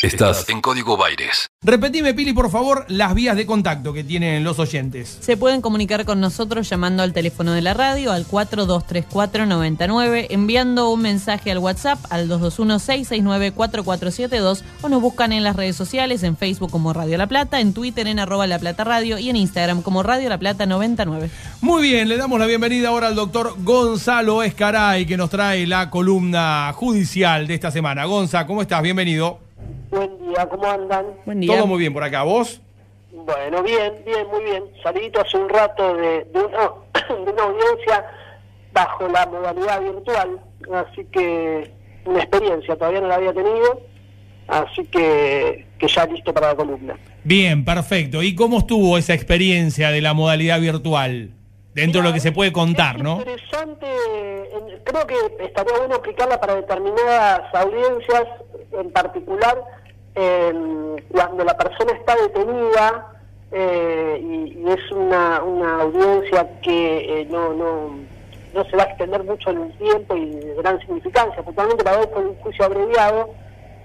Estás en Código Baires. Repetime, Pili, por favor, las vías de contacto que tienen los oyentes. Se pueden comunicar con nosotros llamando al teléfono de la radio al 423499, enviando un mensaje al WhatsApp al 221-669-4472 o nos buscan en las redes sociales, en Facebook como Radio La Plata, en Twitter en arroba La Plata Radio y en Instagram como Radio La Plata 99. Muy bien, le damos la bienvenida ahora al doctor Gonzalo Escaray que nos trae la columna judicial de esta semana. Gonza, ¿cómo estás? Bienvenido. Buen día, ¿cómo andan? Buen día. Todo muy bien por acá. ¿Vos? Bueno, bien, bien, muy bien. Salidito hace un rato de, de, una, de una audiencia bajo la modalidad virtual, así que una experiencia, todavía no la había tenido, así que, que ya listo para la columna. Bien, perfecto. ¿Y cómo estuvo esa experiencia de la modalidad virtual? Dentro de lo que se puede contar, es ¿no? interesante, en- creo que estaría bueno aplicarla para determinadas audiencias, en particular en- cuando la persona está detenida eh, y, y es una, una audiencia que eh, no, no, no se va a extender mucho en el tiempo y de gran significancia, puntualmente para ver con un juicio abreviado,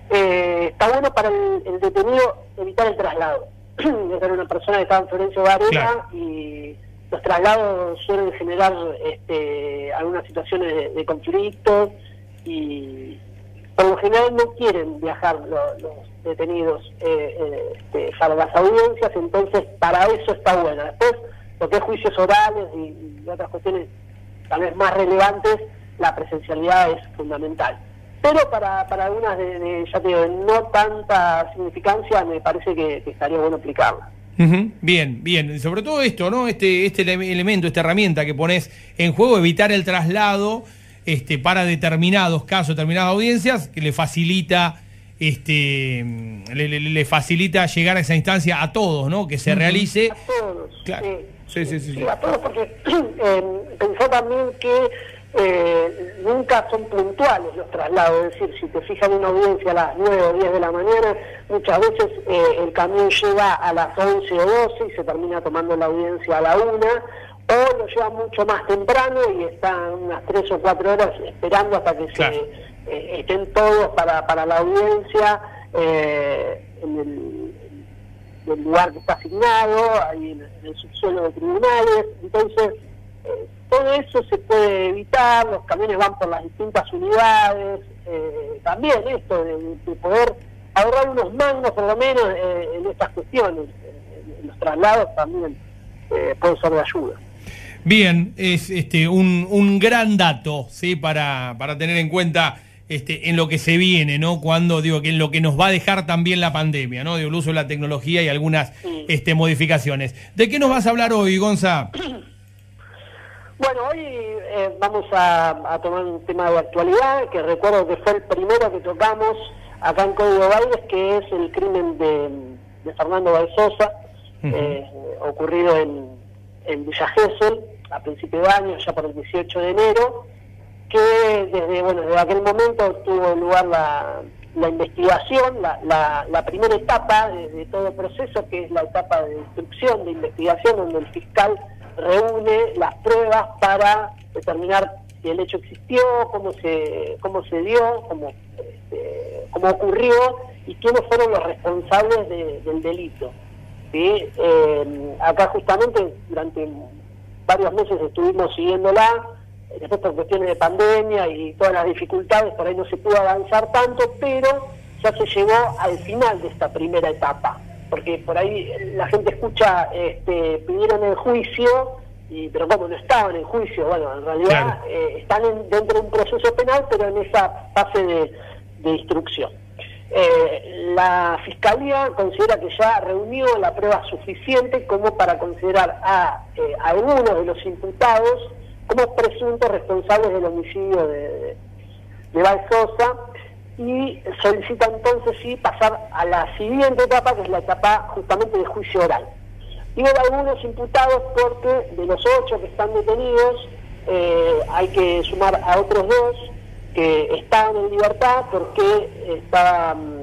eh, está bueno para el, el detenido evitar el traslado. Era una persona que estaba en Florencio Varela Claro. y los traslados suelen generar este, algunas situaciones de, de conflicto y por lo general no quieren viajar lo- los detenidos eh, eh, este, para las audiencias, entonces para eso está bueno. Después, lo que es juicios orales y, otras cuestiones tal vez más relevantes, la presencialidad es fundamental. Pero para, para algunas de, ya te digo, no tanta significancia, me parece que, estaría bueno aplicarla. Ujú, Bien, bien. Sobre todo esto, ¿no? Este, este ele- elemento, esta herramienta que pones en juego, evitar el traslado este, para determinados casos, determinadas audiencias, que le facilita, este, mm, le, le- le facilita llegar a esa instancia a todos, ¿no? Que se realice. A todos. Claro. Sí, sí, sí, sí. A todos porque eh, pensó también que eh, nunca son puntuales los traslados. Es decir, si te fijas en una audiencia a las 9 o 10 de la mañana, muchas veces eh, el camión llega a las 11 o 12 y se termina tomando la audiencia a la 1. O lo lleva mucho más temprano y están unas 3 o 4 horas esperando hasta que Claro. se eh, estén todos para, para la audiencia eh, en el lugar que está asignado, ahí en, el subsuelo de tribunales. Entonces, eh, todo eso se puede evitar, los camiones van por las distintas unidades. eh, también esto de, de poder ahorrar unos mangos, por lo menos, eh, en estas cuestiones, los traslados también eh, puede ser de ayuda. Bien, es este un, un gran dato, ¿sí? Para, para tener en cuenta este, en lo que se viene, ¿no? Cuando digo que en lo que nos va a dejar también la pandemia, ¿no? Digo, el uso de la tecnología y algunas Sí. este, modificaciones. ¿De qué nos vas a hablar hoy, Gonza? Bueno, hoy eh, vamos a, a tomar un tema de actualidad, que recuerdo que fue el primero que tocamos acá en Código Baires, que es el crimen de, de Fernando Balsosa, eh, ocurrido en, en Villa Gesell a principios de año, ya por el 18 de enero, que desde, bueno, desde aquel momento tuvo lugar la, investigación, la, la, la primera etapa de, todo el proceso, que es la etapa de instrucción, de investigación, donde el fiscal reúne las pruebas para determinar si el hecho existió, cómo se, cómo se dio, cómo, este, cómo ocurrió y quiénes fueron los responsables de- del delito. ¿sí? Eh, acá justamente durante varios meses estuvimos siguiéndola, después por cuestiones de pandemia y todas las dificultades, por ahí no se pudo avanzar tanto, pero ya se llegó al final de esta primera etapa, porque por ahí la gente escucha, este, pidieron el juicio, y, pero como no estaban en juicio, bueno, en realidad Claro. eh, están en- dentro de un proceso penal, pero en esa fase de, de instrucción. Eh, la Fiscalía considera que ya reunió la prueba suficiente como para considerar a eh, algunos de los imputados como presuntos responsables del homicidio de, de, de Balsosa y solicita entonces sí pasar a la siguiente etapa, que es la etapa justamente de juicio oral. Digo de algunos imputados porque de los ocho que están detenidos eh, hay que sumar a otros dos que estaban en libertad porque estaban, eh,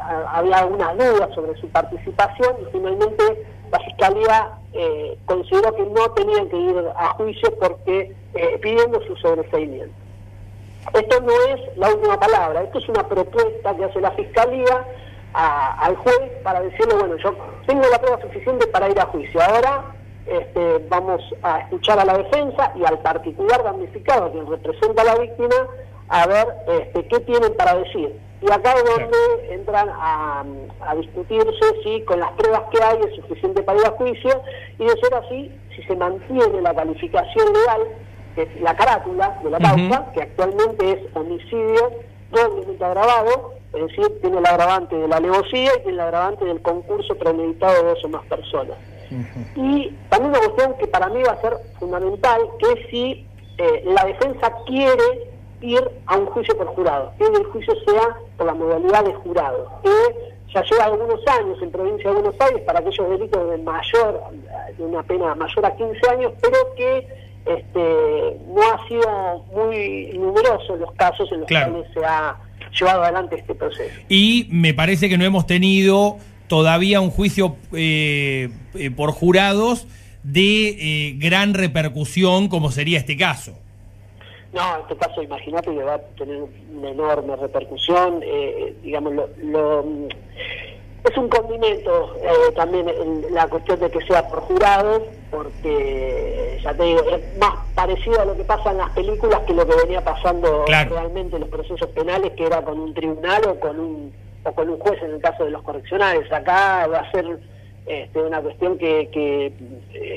había algunas dudas sobre su participación y finalmente la Fiscalía eh, consideró que no tenían que ir a juicio porque eh, pidiendo su sobreseimiento. Esto no es la última palabra, esto es una propuesta que hace la Fiscalía al juez para decirle, bueno, yo tengo la prueba suficiente para ir a juicio. Ahora este, vamos a escuchar a la defensa y al particular damnificado, quien representa a la víctima, a ver este, qué tienen para decir. Y acá es donde entran a, a discutirse si con las pruebas que hay es suficiente para ir a juicio y de ser así, si se mantiene la calificación legal, que es la carátula de la causa, que actualmente es homicidio doblemente agravado, es decir, tiene el agravante de la alevosía y tiene el agravante del concurso premeditado de dos o más personas. Y también una cuestión que para mí va a ser fundamental, que es si eh, la defensa quiere ir a un juicio por jurado, que el juicio sea por la modalidad de jurado, que ya lleva algunos años en provincia de Buenos Aires para aquellos delitos de mayor, de una pena mayor a 15 años, pero que este, no ha sido muy numerosos los casos en los Claro. cuales se ha llevado adelante este proceso. Y me parece que no hemos tenido todavía un juicio eh, eh, por jurados de eh, gran repercusión como sería este caso. No, en este caso imagínate que va a tener una enorme repercusión, eh, digamos, lo, lo- es un condimento eh, también el- la cuestión de que sea por jurados, porque ya te digo, es más parecido a lo que pasa en las películas que lo que venía pasando Claro. realmente en los procesos penales, que era con un tribunal o con un, o con un juez en el caso de los correccionales. Acá va a ser este, una cuestión que, que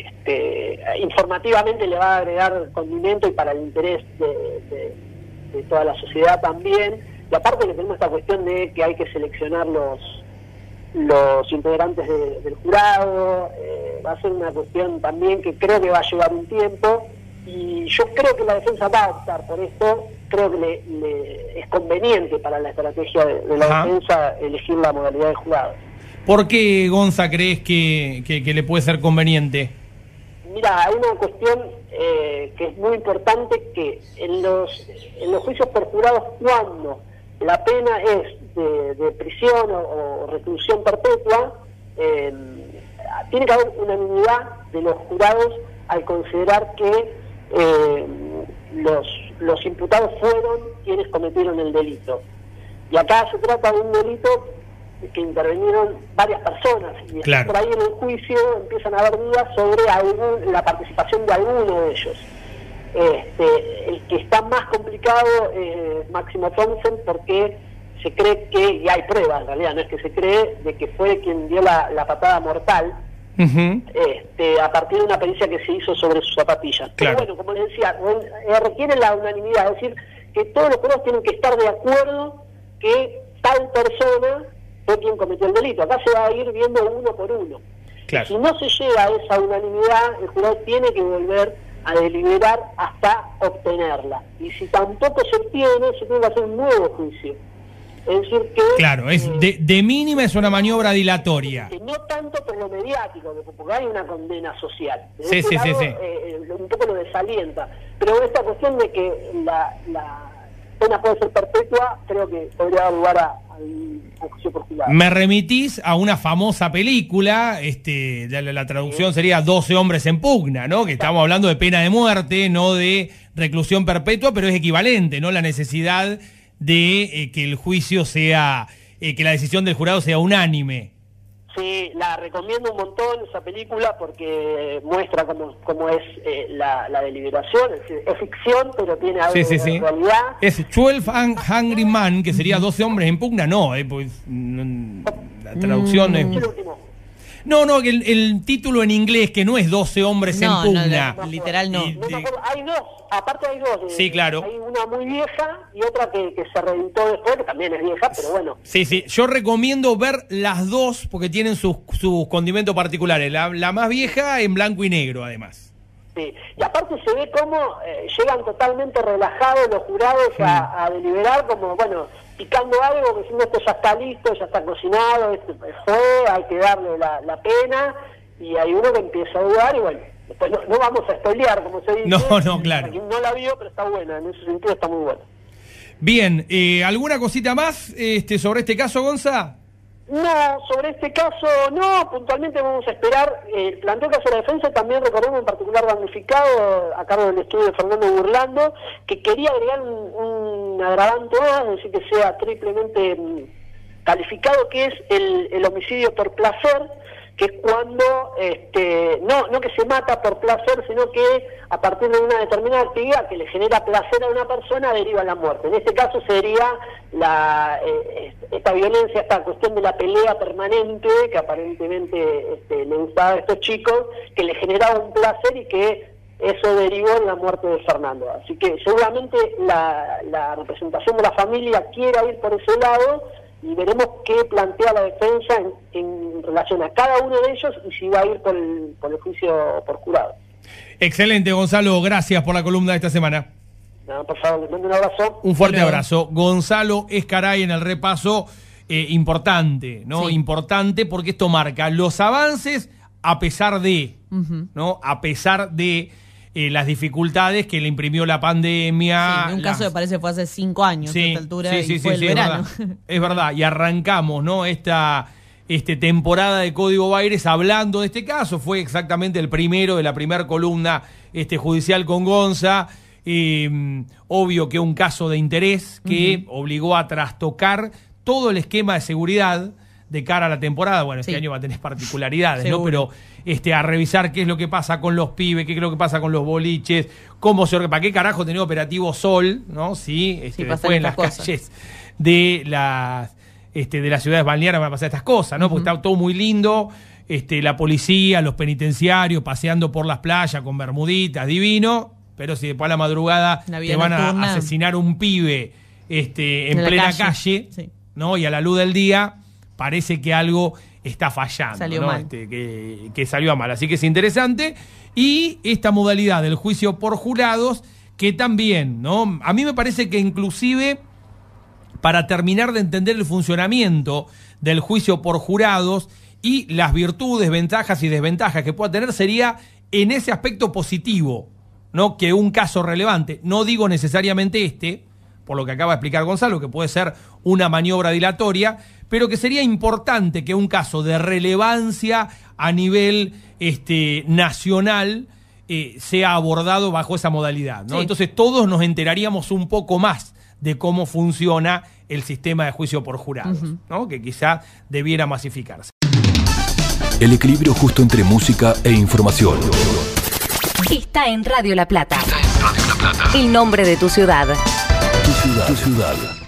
este, informativamente le va a agregar condimento y para el interés de, toda la sociedad también. Y aparte que tenemos esta cuestión de que hay que seleccionar los los integrantes de- del jurado, eh, va a ser una cuestión también que creo que va a llevar un tiempo y yo creo que la defensa va a optar por esto, creo que le, le- es conveniente para la estrategia de, de la Ajá. defensa elegir la modalidad de jurado. ¿Por qué, Gonza, crees que, que- que le puede ser conveniente? Mira, hay una cuestión eh, que es muy importante que en los, en los juicios por jurados, cuando la pena es de, de prisión o, o reclusión perpetua, eh, tiene que haber unanimidad de los jurados al considerar que eh, los, los imputados fueron quienes cometieron el delito. Y acá se trata de un delito que intervinieron varias personas y Claro. por ahí en el juicio empiezan a haber dudas sobre algún- la participación de alguno de ellos. Este, el que está más complicado es Máximo Thompson porque se cree que, y hay pruebas en realidad, no es que se cree, de que fue quien dio la, la patada mortal Este, a partir de una pericia que se hizo sobre sus zapatillas. Claro. Pero bueno, como les decía, eh, requiere la unanimidad, es decir, que todos los jurados tienen que estar de acuerdo que tal persona fue quien cometió el delito. Acá se va a ir viendo uno por uno. Claro. Si no se llega a esa unanimidad, el jurado tiene que volver a deliberar hasta obtenerla. Y si tampoco se obtiene, se tiene que hacer un nuevo juicio. Es decir, que... Claro, es de, de mínima es una maniobra dilatoria. no tanto por lo mediático, que- porque hay una condena social. Sí, sí, sí, eh, eh, un poco lo desalienta. Pero esta cuestión de que la, la pena puede ser perpetua, creo que podría dar lugar a. Me remitís a una famosa película, este, la traducción sería 12 hombres en pugna, ¿no? Que estamos hablando de pena de muerte, no de reclusión perpetua, pero es equivalente, ¿no? La necesidad de eh, que el juicio sea, eh, que la decisión del jurado sea unánime. Sí, la recomiendo un montón esa película porque muestra cómo, cómo es eh, la, la deliberación. Es, ficción, pero tiene algo Sí, sí, de sí. realidad. Es 12 Hung- Hungry Man, que sería 12 hombres en pugna, no, eh, pues, mm, la traducción Y es... el último. No, no, que el, el título en inglés, que no es 12 hombres No, en pugna. no, literal no. Y- No me de- acuerdo, hay dos, aparte hay dos. eh, Sí, claro. Hay una muy vieja y otra que, que se reeditó después, que también es vieja, pero bueno. Sí, sí, yo recomiendo ver las dos porque tienen sus, sus condimentos particulares. La, la más vieja en blanco y negro, además. Sí. Y aparte se ve cómo eh, llegan totalmente relajados los jurados a, a deliberar, como, bueno, picando algo, diciendo esto ya está listo, ya está cocinado, esto fue, hay que darle la, la pena, y hay uno que empieza a dudar, y bueno, después no, no vamos a spoilear, como se dice. No, no, claro. Quien no la vio, pero está buena, en ese sentido está muy buena. Bien, eh, ¿alguna cosita más este, sobre este caso, Gonza? No, sobre este caso no, puntualmente vamos a esperar eh, el planteo que hace la defensa, también recordemos en particular damnificado a cargo del estudio de Fernando Burlando, que quería agregar un, un agravante más, es decir, que sea triplemente mm, calificado que es el, el homicidio por placer, que es cuando este, no, no que se mata por placer, sino que a partir de una determinada actividad que le genera placer a una persona deriva la muerte. En este caso sería la, eh, esta violencia, esta cuestión de la pelea permanente que aparentemente este, le gustaba a estos chicos, que le generaba un placer y que eso derivó en la muerte de Fernando. Así que seguramente la, la representación de la familia quiera ir por ese lado y veremos qué plantea la defensa en, relación a cada uno de ellos y si va a ir por el, por el juicio por jurado. Excelente, Gonzalo. Gracias por la columna de esta semana. No, por favor, les mando un abrazo. Un fuerte abrazo. Gonzalo Escaray en el repaso eh, importante, ¿no? Sí. Importante porque esto marca los avances a pesar de. ¿no? A pesar de eh, las dificultades que le imprimió la pandemia. Sí, un las- caso que parece fue hace cinco años a esta altura y fue el es verano. verdad. Es verdad, y arrancamos, ¿no? Esta este, temporada de Código Baires hablando de este caso. Fue exactamente el primero de la primera columna este, judicial con Gonza. Eh, obvio que un caso de interés que obligó a trastocar todo el esquema de seguridad de cara a la temporada. Bueno, este Sí. año va a tener particularidades, ¿no? Pero este, a revisar qué es lo que pasa con los pibes, qué es lo que pasa con los boliches, cómo se para qué carajo tenía operativo Sol, ¿no? Sí, este, Sí, después en las cosas. calles de las este, de las ciudades balnearias van a pasar estas cosas, ¿no? Porque está todo muy lindo, este, la policía, los penitenciarios paseando por las playas con bermuditas, divino, pero si después a la madrugada La te van a asesinar un pibe este, en plena calle, calle, sí. ¿no? Y a la luz del día parece que algo está fallando, Salió ¿no? mal. Este, que, que salió a mal. Así que es interesante. Y esta modalidad del juicio por jurados, que también, ¿no? A mí me parece que inclusive para terminar de entender el funcionamiento del juicio por jurados y las virtudes, ventajas y desventajas que pueda tener, sería en ese aspecto positivo, ¿no? Que un caso relevante, no digo necesariamente este, por lo que acaba de explicar Gonzalo, que puede ser una maniobra dilatoria, pero que sería importante que un caso de relevancia a nivel este, nacional eh, sea abordado bajo esa modalidad. ¿no? Sí. Entonces todos nos enteraríamos un poco más de cómo funciona el sistema de juicio por jurados, ¿no? que quizá debiera masificarse. El equilibrio justo entre música e información. Está en Radio La Plata. Está en Radio La Plata. El nombre de tu ciudad. Tu ciudad. Tu ciudad.